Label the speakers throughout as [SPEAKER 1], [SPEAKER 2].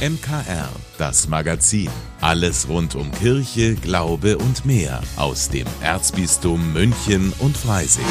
[SPEAKER 1] MKR, das Magazin. Alles rund um Kirche, Glaube und mehr aus dem Erzbistum München und Freising.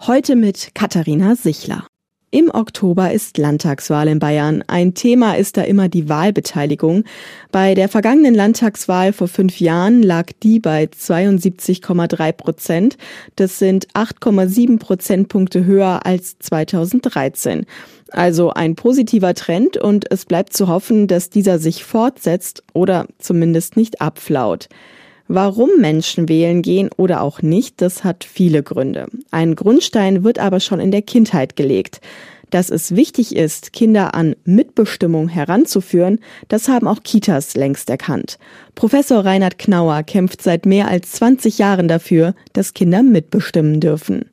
[SPEAKER 2] Heute mit Katharina Sichler. Im Oktober ist Landtagswahl in Bayern. Ein Thema ist da immer die Wahlbeteiligung. Bei der vergangenen Landtagswahl vor fünf Jahren lag die bei 72,3 Prozent. Das sind 8,7 Prozentpunkte höher als 2013. Also ein positiver Trend und es bleibt zu hoffen, dass dieser sich fortsetzt oder zumindest nicht abflaut. Warum Menschen wählen gehen oder auch nicht, das hat viele Gründe. Ein Grundstein wird aber schon in der Kindheit gelegt. Dass es wichtig ist, Kinder an Mitbestimmung heranzuführen, das haben auch Kitas längst erkannt. Professor Reinhard Knauer kämpft seit mehr als 20 Jahren dafür, dass Kinder mitbestimmen dürfen.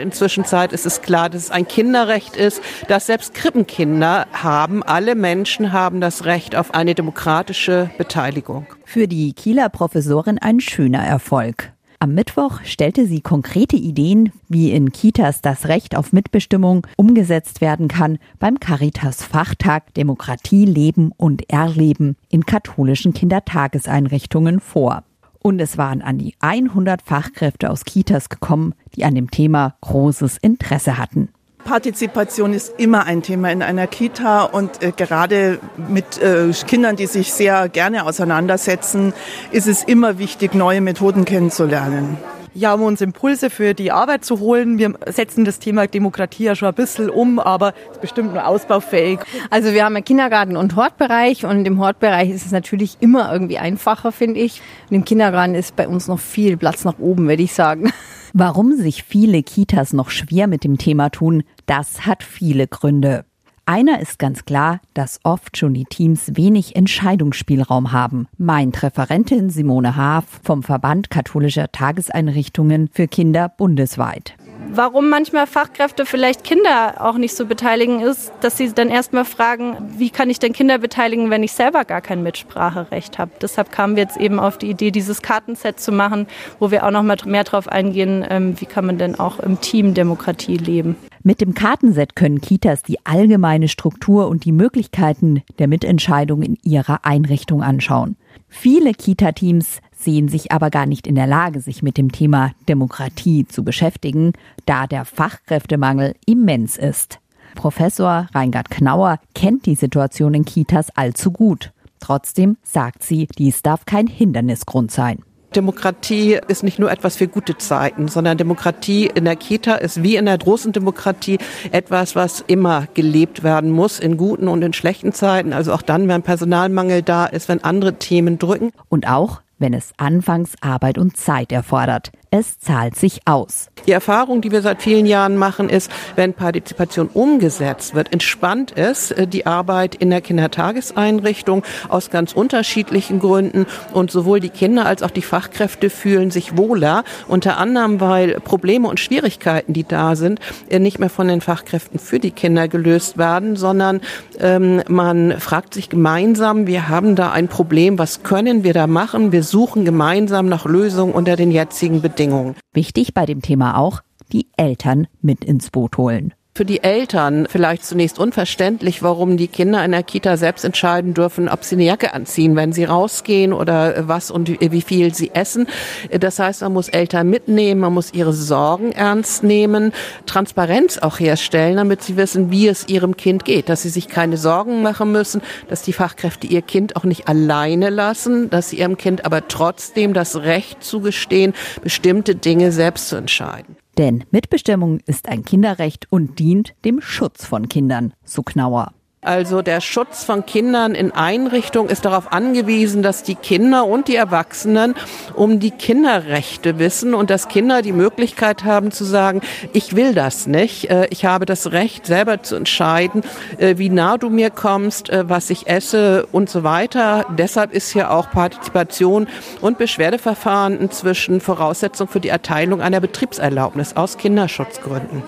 [SPEAKER 3] Inzwischen ist es klar, dass es ein Kinderrecht ist, dass selbst Krippenkinder haben. Alle Menschen haben das Recht auf eine demokratische Beteiligung.
[SPEAKER 4] Für die Kieler Professorin ein schöner Erfolg. Am Mittwoch stellte sie konkrete Ideen, wie in Kitas das Recht auf Mitbestimmung umgesetzt werden kann beim Caritas Fachtag Demokratie leben und erleben in katholischen Kindertageseinrichtungen vor. Und es waren an die 100 Fachkräfte aus Kitas gekommen, die an dem Thema großes Interesse hatten.
[SPEAKER 5] Partizipation ist immer ein Thema in einer Kita und äh, gerade mit äh, Kindern, die sich sehr gerne auseinandersetzen, ist es immer wichtig, neue Methoden kennenzulernen.
[SPEAKER 6] Ja, um uns Impulse für die Arbeit zu holen. Wir setzen das Thema Demokratie ja schon ein bisschen um, aber es ist bestimmt nur ausbaufähig.
[SPEAKER 7] Also wir haben einen Kindergarten- und Hortbereich und im Hortbereich ist es natürlich immer irgendwie einfacher, finde ich. Und im Kindergarten ist bei uns noch viel Platz nach oben, würde ich sagen.
[SPEAKER 4] Warum sich viele Kitas noch schwer mit dem Thema tun, das hat viele Gründe. Einer ist ganz klar, dass oft schon die Teams wenig Entscheidungsspielraum haben, meint Referentin Simone Haaf vom Verband katholischer Tageseinrichtungen für Kinder bundesweit
[SPEAKER 8] warum manchmal Fachkräfte vielleicht Kinder auch nicht so beteiligen, ist, dass sie dann erstmal fragen, wie kann ich denn Kinder beteiligen, wenn ich selber gar kein Mitspracherecht habe. Deshalb kamen wir jetzt eben auf die Idee, dieses Kartenset zu machen, wo wir auch noch mal mehr darauf eingehen, ähm, wie kann man denn auch im Team Demokratie leben.
[SPEAKER 4] Mit dem Kartenset können Kitas die allgemeine Struktur und die Möglichkeiten der Mitentscheidung in ihrer Einrichtung anschauen. Viele Kita-Teams sehen sich aber gar nicht in der Lage, sich mit dem Thema Demokratie zu beschäftigen, da der Fachkräftemangel immens ist. Professor Reingard Knauer kennt die Situation in Kitas allzu gut. Trotzdem sagt sie, dies darf kein Hindernisgrund sein.
[SPEAKER 3] Demokratie ist nicht nur etwas für gute Zeiten, sondern Demokratie in der Kita ist wie in der großen Demokratie etwas, was immer gelebt werden muss, in guten und in schlechten Zeiten. Also auch dann, wenn Personalmangel da ist, wenn andere Themen drücken.
[SPEAKER 4] Und auch, wenn es anfangs Arbeit und Zeit erfordert. Es zahlt sich aus.
[SPEAKER 3] Die Erfahrung, die wir seit vielen Jahren machen, ist, wenn Partizipation umgesetzt wird, entspannt ist äh, die Arbeit in der Kindertageseinrichtung aus ganz unterschiedlichen Gründen und sowohl die Kinder als auch die Fachkräfte fühlen sich wohler, unter anderem, weil Probleme und Schwierigkeiten, die da sind, äh, nicht mehr von den Fachkräften für die Kinder gelöst werden, sondern ähm, man fragt sich gemeinsam, wir haben da ein Problem, was können wir da machen? Wir suchen gemeinsam nach Lösungen unter den jetzigen Bedingungen. Bedingungen.
[SPEAKER 4] Wichtig bei dem Thema auch, die Eltern mit ins Boot holen
[SPEAKER 3] für die Eltern vielleicht zunächst unverständlich, warum die Kinder in der Kita selbst entscheiden dürfen, ob sie eine Jacke anziehen, wenn sie rausgehen oder was und wie viel sie essen. Das heißt, man muss Eltern mitnehmen, man muss ihre Sorgen ernst nehmen, Transparenz auch herstellen, damit sie wissen, wie es ihrem Kind geht, dass sie sich keine Sorgen machen müssen, dass die Fachkräfte ihr Kind auch nicht alleine lassen, dass sie ihrem Kind aber trotzdem das Recht zugestehen, bestimmte Dinge selbst zu entscheiden.
[SPEAKER 4] Denn Mitbestimmung ist ein Kinderrecht und dient dem Schutz von Kindern, so Knauer.
[SPEAKER 3] Also der Schutz von Kindern in Einrichtungen ist darauf angewiesen, dass die Kinder und die Erwachsenen um die Kinderrechte wissen und dass Kinder die Möglichkeit haben zu sagen, ich will das nicht, äh, ich habe das Recht selber zu entscheiden, äh, wie nah du mir kommst, äh, was ich esse und so weiter. Deshalb ist hier auch Partizipation und Beschwerdeverfahren inzwischen Voraussetzung für die Erteilung einer Betriebserlaubnis aus Kinderschutzgründen.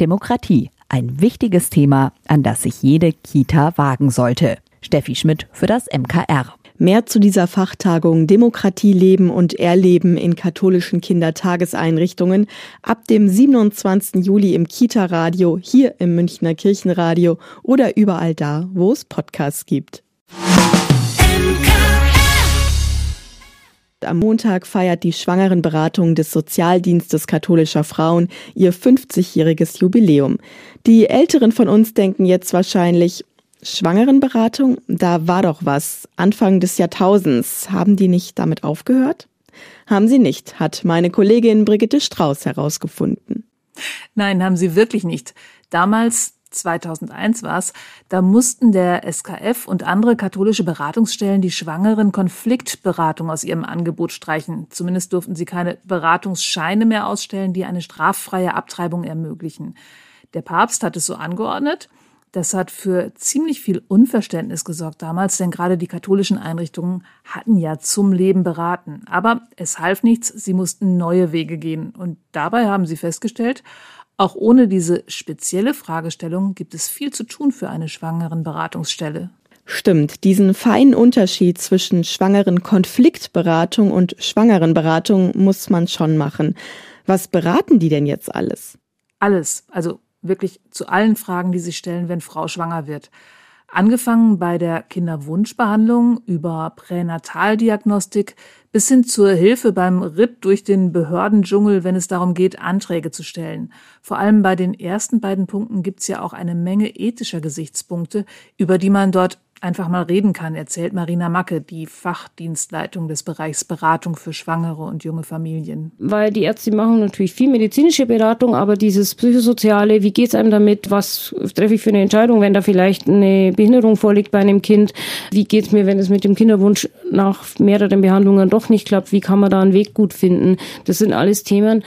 [SPEAKER 4] Demokratie ein wichtiges Thema, an das sich jede Kita wagen sollte. Steffi Schmidt für das MKR.
[SPEAKER 2] Mehr zu dieser Fachtagung Demokratie leben und erleben in katholischen Kindertageseinrichtungen ab dem 27. Juli im Kita-Radio, hier im Münchner Kirchenradio oder überall da, wo es Podcasts gibt. Am Montag feiert die Schwangerenberatung des Sozialdienstes katholischer Frauen ihr 50-jähriges Jubiläum. Die Älteren von uns denken jetzt wahrscheinlich, Schwangerenberatung, da war doch was. Anfang des Jahrtausends. Haben die nicht damit aufgehört? Haben sie nicht, hat meine Kollegin Brigitte Strauß herausgefunden.
[SPEAKER 9] Nein, haben sie wirklich nicht. Damals 2001 war es, da mussten der SKF und andere katholische Beratungsstellen die Schwangeren Konfliktberatung aus ihrem Angebot streichen. Zumindest durften sie keine Beratungsscheine mehr ausstellen, die eine straffreie Abtreibung ermöglichen. Der Papst hat es so angeordnet. Das hat für ziemlich viel Unverständnis gesorgt damals, denn gerade die katholischen Einrichtungen hatten ja zum Leben beraten. Aber es half nichts, sie mussten neue Wege gehen. Und dabei haben sie festgestellt, auch ohne diese spezielle Fragestellung gibt es viel zu tun für eine schwangeren Beratungsstelle.
[SPEAKER 2] Stimmt, diesen feinen Unterschied zwischen schwangeren Konfliktberatung und schwangeren Beratung muss man schon machen. Was beraten die denn jetzt alles?
[SPEAKER 9] Alles, also wirklich zu allen Fragen, die sich stellen, wenn Frau schwanger wird. Angefangen bei der Kinderwunschbehandlung über Pränataldiagnostik bis hin zur Hilfe beim Ritt durch den Behördendschungel, wenn es darum geht, Anträge zu stellen. Vor allem bei den ersten beiden Punkten gibt es ja auch eine Menge ethischer Gesichtspunkte, über die man dort einfach mal reden kann, erzählt Marina Macke, die Fachdienstleitung des Bereichs Beratung für Schwangere und junge Familien.
[SPEAKER 10] Weil die Ärzte machen natürlich viel medizinische Beratung, aber dieses psychosoziale, wie geht es einem damit, was treffe ich für eine Entscheidung, wenn da vielleicht eine Behinderung vorliegt bei einem Kind, wie geht es mir, wenn es mit dem Kinderwunsch nach mehreren Behandlungen doch nicht klappt, wie kann man da einen Weg gut finden, das sind alles Themen,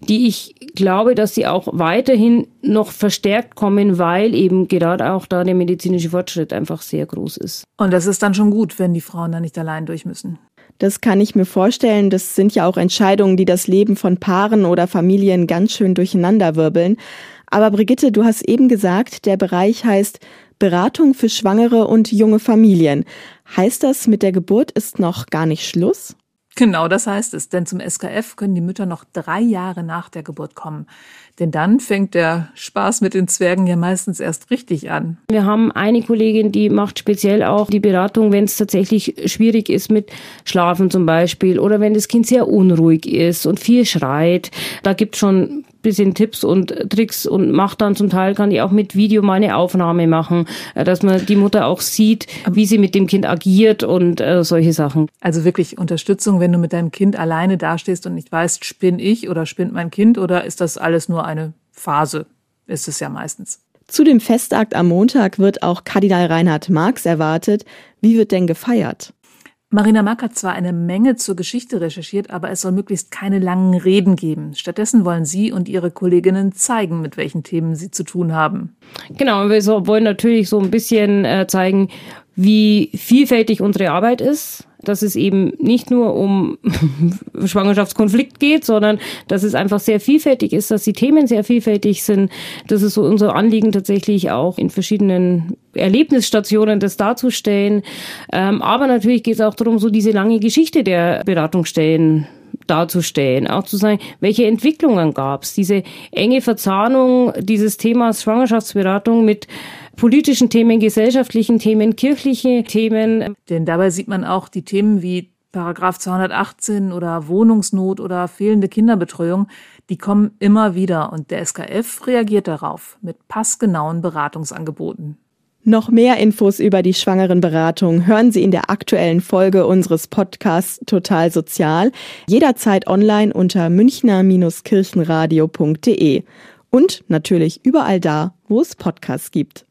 [SPEAKER 10] die ich glaube, dass sie auch weiterhin noch verstärkt kommen, weil eben gerade auch da der medizinische Fortschritt einfach sehr groß ist.
[SPEAKER 9] Und das ist dann schon gut, wenn die Frauen da nicht allein durch müssen.
[SPEAKER 2] Das kann ich mir vorstellen. Das sind ja auch Entscheidungen, die das Leben von Paaren oder Familien ganz schön durcheinanderwirbeln. Aber Brigitte, du hast eben gesagt, der Bereich heißt Beratung für Schwangere und junge Familien. Heißt das, mit der Geburt ist noch gar nicht Schluss?
[SPEAKER 9] Genau das heißt es, denn zum SKF können die Mütter noch drei Jahre nach der Geburt kommen. Denn dann fängt der Spaß mit den Zwergen ja meistens erst richtig an.
[SPEAKER 10] Wir haben eine Kollegin, die macht speziell auch die Beratung, wenn es tatsächlich schwierig ist mit Schlafen zum Beispiel oder wenn das Kind sehr unruhig ist und viel schreit. Da gibt schon bisschen Tipps und Tricks und macht dann zum Teil, kann ich auch mit Video mal eine Aufnahme machen, äh, dass man die Mutter auch sieht, wie sie mit dem Kind agiert und äh, solche Sachen.
[SPEAKER 9] Also wirklich Unterstützung, wenn du mit deinem Kind alleine dastehst und nicht weißt, spinn ich oder spinnt mein Kind oder ist das alles nur eine Phase? Ist es ja meistens.
[SPEAKER 2] Zu dem Festakt am Montag wird auch Kardinal Reinhard Marx erwartet. Wie wird denn gefeiert?
[SPEAKER 9] Marina Mack hat zwar eine Menge zur Geschichte recherchiert, aber es soll möglichst keine langen Reden geben. Stattdessen wollen sie und ihre Kolleginnen zeigen, mit welchen Themen sie zu tun haben.
[SPEAKER 10] Genau, wir wollen natürlich so ein bisschen äh, zeigen, wie vielfältig unsere Arbeit ist, dass es eben nicht nur um Schwangerschaftskonflikt geht, sondern dass es einfach sehr vielfältig ist, dass die Themen sehr vielfältig sind. Das ist so unser Anliegen tatsächlich auch in verschiedenen Erlebnisstationen das darzustellen. Ähm, aber natürlich geht es auch darum, so diese lange Geschichte der Beratungsstellen darzustellen, auch zu sagen, welche Entwicklungen gab es, diese enge Verzahnung dieses Themas Schwangerschaftsberatung mit politischen Themen, gesellschaftlichen Themen, kirchliche Themen.
[SPEAKER 9] Denn dabei sieht man auch die Themen wie Paragraph 218 oder Wohnungsnot oder fehlende Kinderbetreuung, die kommen immer wieder und der SKF reagiert darauf mit passgenauen Beratungsangeboten.
[SPEAKER 2] Noch mehr Infos über die Schwangerenberatung hören Sie in der aktuellen Folge unseres Podcasts Total Sozial, jederzeit online unter münchner-kirchenradio.de und natürlich überall da, wo es Podcasts gibt.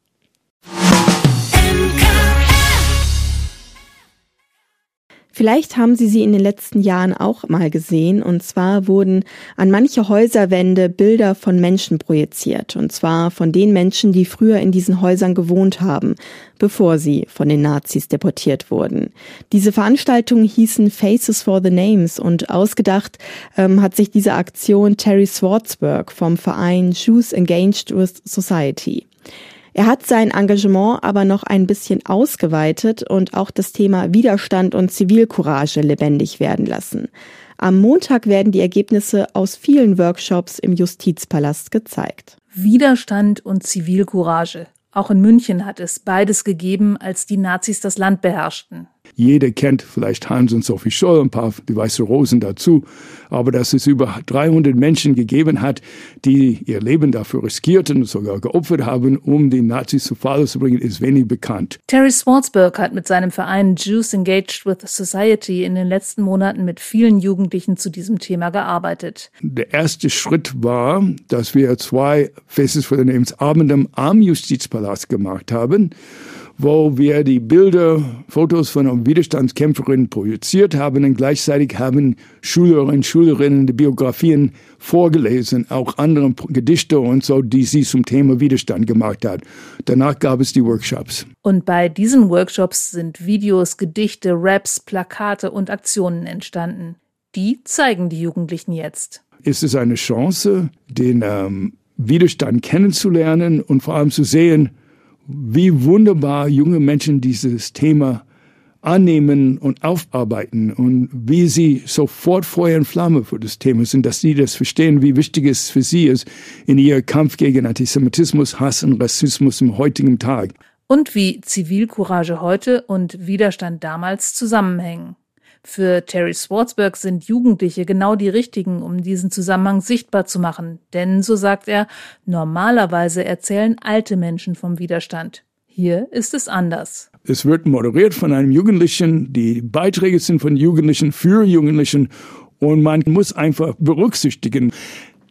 [SPEAKER 2] Vielleicht haben Sie sie in den letzten Jahren auch mal gesehen. Und zwar wurden an manche Häuserwände Bilder von Menschen projiziert. Und zwar von den Menschen, die früher in diesen Häusern gewohnt haben, bevor sie von den Nazis deportiert wurden. Diese Veranstaltungen hießen Faces for the Names und ausgedacht ähm, hat sich diese Aktion Terry Swartzberg vom Verein Jews Engaged with Society. Er hat sein Engagement aber noch ein bisschen ausgeweitet und auch das Thema Widerstand und Zivilcourage lebendig werden lassen. Am Montag werden die Ergebnisse aus vielen Workshops im Justizpalast gezeigt.
[SPEAKER 9] Widerstand und Zivilcourage. Auch in München hat es beides gegeben, als die Nazis das Land beherrschten.
[SPEAKER 11] Jeder kennt vielleicht Hans und Sophie Scholl, ein paar die Weiße Rosen dazu. Aber dass es über 300 Menschen gegeben hat, die ihr Leben dafür riskierten, sogar geopfert haben, um die Nazis zu Fall zu bringen, ist wenig bekannt.
[SPEAKER 9] Terry Swartzberg hat mit seinem Verein Jews Engaged with Society in den letzten Monaten mit vielen Jugendlichen zu diesem Thema gearbeitet.
[SPEAKER 11] Der erste Schritt war, dass wir zwei Festes für den Lebensabend am Justizpalast gemacht haben wo wir die Bilder, Fotos von Widerstandskämpferinnen projiziert haben und gleichzeitig haben Schülerinnen und Schülerinnen die Biografien vorgelesen, auch andere Gedichte und so, die sie zum Thema Widerstand gemacht hat. Danach gab es die Workshops.
[SPEAKER 9] Und bei diesen Workshops sind Videos, Gedichte, Raps, Plakate und Aktionen entstanden. Die zeigen die Jugendlichen jetzt.
[SPEAKER 11] Ist es eine Chance, den ähm, Widerstand kennenzulernen und vor allem zu sehen, wie wunderbar junge Menschen dieses Thema annehmen und aufarbeiten und wie sie sofort Feuer und Flamme für das Thema sind, dass sie das verstehen, wie wichtig es für sie ist in ihr Kampf gegen Antisemitismus, Hass und Rassismus im heutigen Tag.
[SPEAKER 9] Und wie Zivilcourage heute und Widerstand damals zusammenhängen. Für Terry Swartzberg sind Jugendliche genau die richtigen, um diesen Zusammenhang sichtbar zu machen. Denn, so sagt er, normalerweise erzählen alte Menschen vom Widerstand. Hier ist es anders.
[SPEAKER 11] Es wird moderiert von einem Jugendlichen, die Beiträge sind von Jugendlichen für Jugendlichen und man muss einfach berücksichtigen,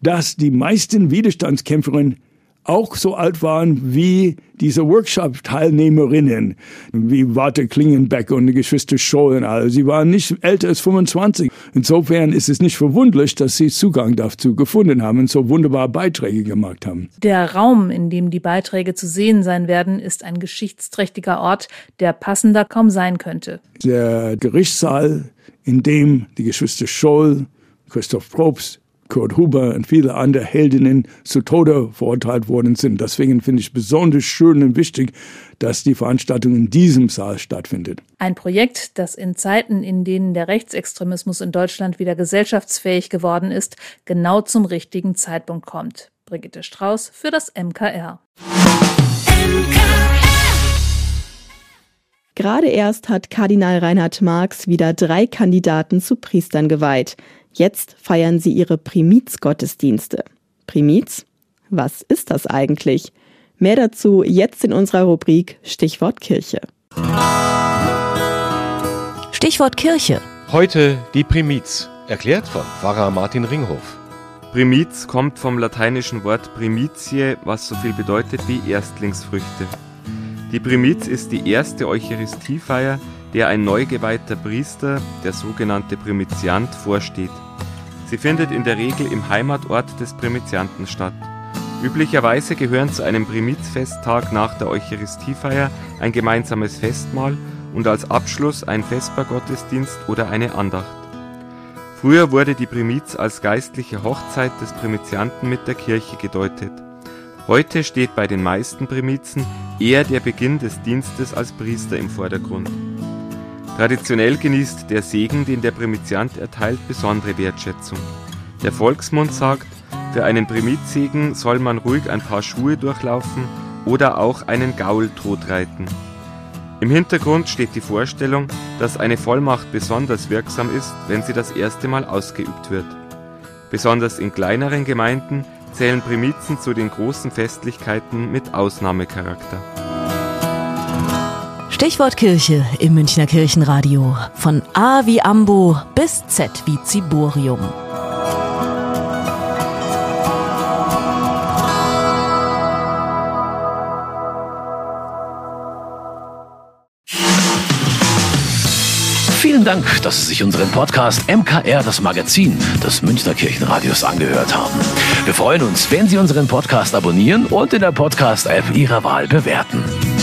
[SPEAKER 11] dass die meisten Widerstandskämpferinnen auch so alt waren wie diese Workshop-Teilnehmerinnen, wie Warte Klingenbeck und die Geschwister Scholl und alle. Sie waren nicht älter als 25. Insofern ist es nicht verwunderlich, dass sie Zugang dazu gefunden haben und so wunderbare Beiträge gemacht haben.
[SPEAKER 9] Der Raum, in dem die Beiträge zu sehen sein werden, ist ein geschichtsträchtiger Ort, der passender kaum sein könnte.
[SPEAKER 11] Der Gerichtssaal, in dem die Geschwister Scholl, Christoph Probst, Kurt Huber und viele andere Heldinnen zu Tode verurteilt worden sind. Deswegen finde ich besonders schön und wichtig, dass die Veranstaltung in diesem Saal stattfindet.
[SPEAKER 9] Ein Projekt, das in Zeiten, in denen der Rechtsextremismus in Deutschland wieder gesellschaftsfähig geworden ist, genau zum richtigen Zeitpunkt kommt. Brigitte Strauß für das MKR.
[SPEAKER 2] Gerade erst hat Kardinal Reinhard Marx wieder drei Kandidaten zu Priestern geweiht. Jetzt feiern sie ihre Primiz-Gottesdienste. Primiz? Was ist das eigentlich? Mehr dazu jetzt in unserer Rubrik Stichwort Kirche.
[SPEAKER 12] Stichwort Kirche.
[SPEAKER 13] Heute die Primiz, erklärt von Pfarrer Martin Ringhof.
[SPEAKER 14] Primiz kommt vom lateinischen Wort primitie, was so viel bedeutet wie Erstlingsfrüchte. Die Primiz ist die erste Eucharistiefeier, der ein neu geweihter Priester, der sogenannte Primiziant, vorsteht. Sie findet in der Regel im Heimatort des Primizianten statt. Üblicherweise gehören zu einem Primizfesttag nach der Eucharistiefeier ein gemeinsames Festmahl und als Abschluss ein Vespergottesdienst oder eine Andacht. Früher wurde die Primiz als geistliche Hochzeit des Primizianten mit der Kirche gedeutet. Heute steht bei den meisten Primizen eher der Beginn des Dienstes als Priester im Vordergrund. Traditionell genießt der Segen, den der Primiziant erteilt, besondere Wertschätzung. Der Volksmund sagt, für einen Primizsegen soll man ruhig ein paar Schuhe durchlaufen oder auch einen Gaul totreiten. Im Hintergrund steht die Vorstellung, dass eine Vollmacht besonders wirksam ist, wenn sie das erste Mal ausgeübt wird. Besonders in kleineren Gemeinden zählen Primizen zu den großen Festlichkeiten mit Ausnahmecharakter.
[SPEAKER 12] Stichwort Kirche im Münchner Kirchenradio. Von A wie Ambo bis Z wie Ziborium.
[SPEAKER 15] Vielen Dank, dass Sie sich unseren Podcast MKR, das Magazin des Münchner Kirchenradios, angehört haben. Wir freuen uns, wenn Sie unseren Podcast abonnieren und in der Podcast-App Ihrer Wahl bewerten.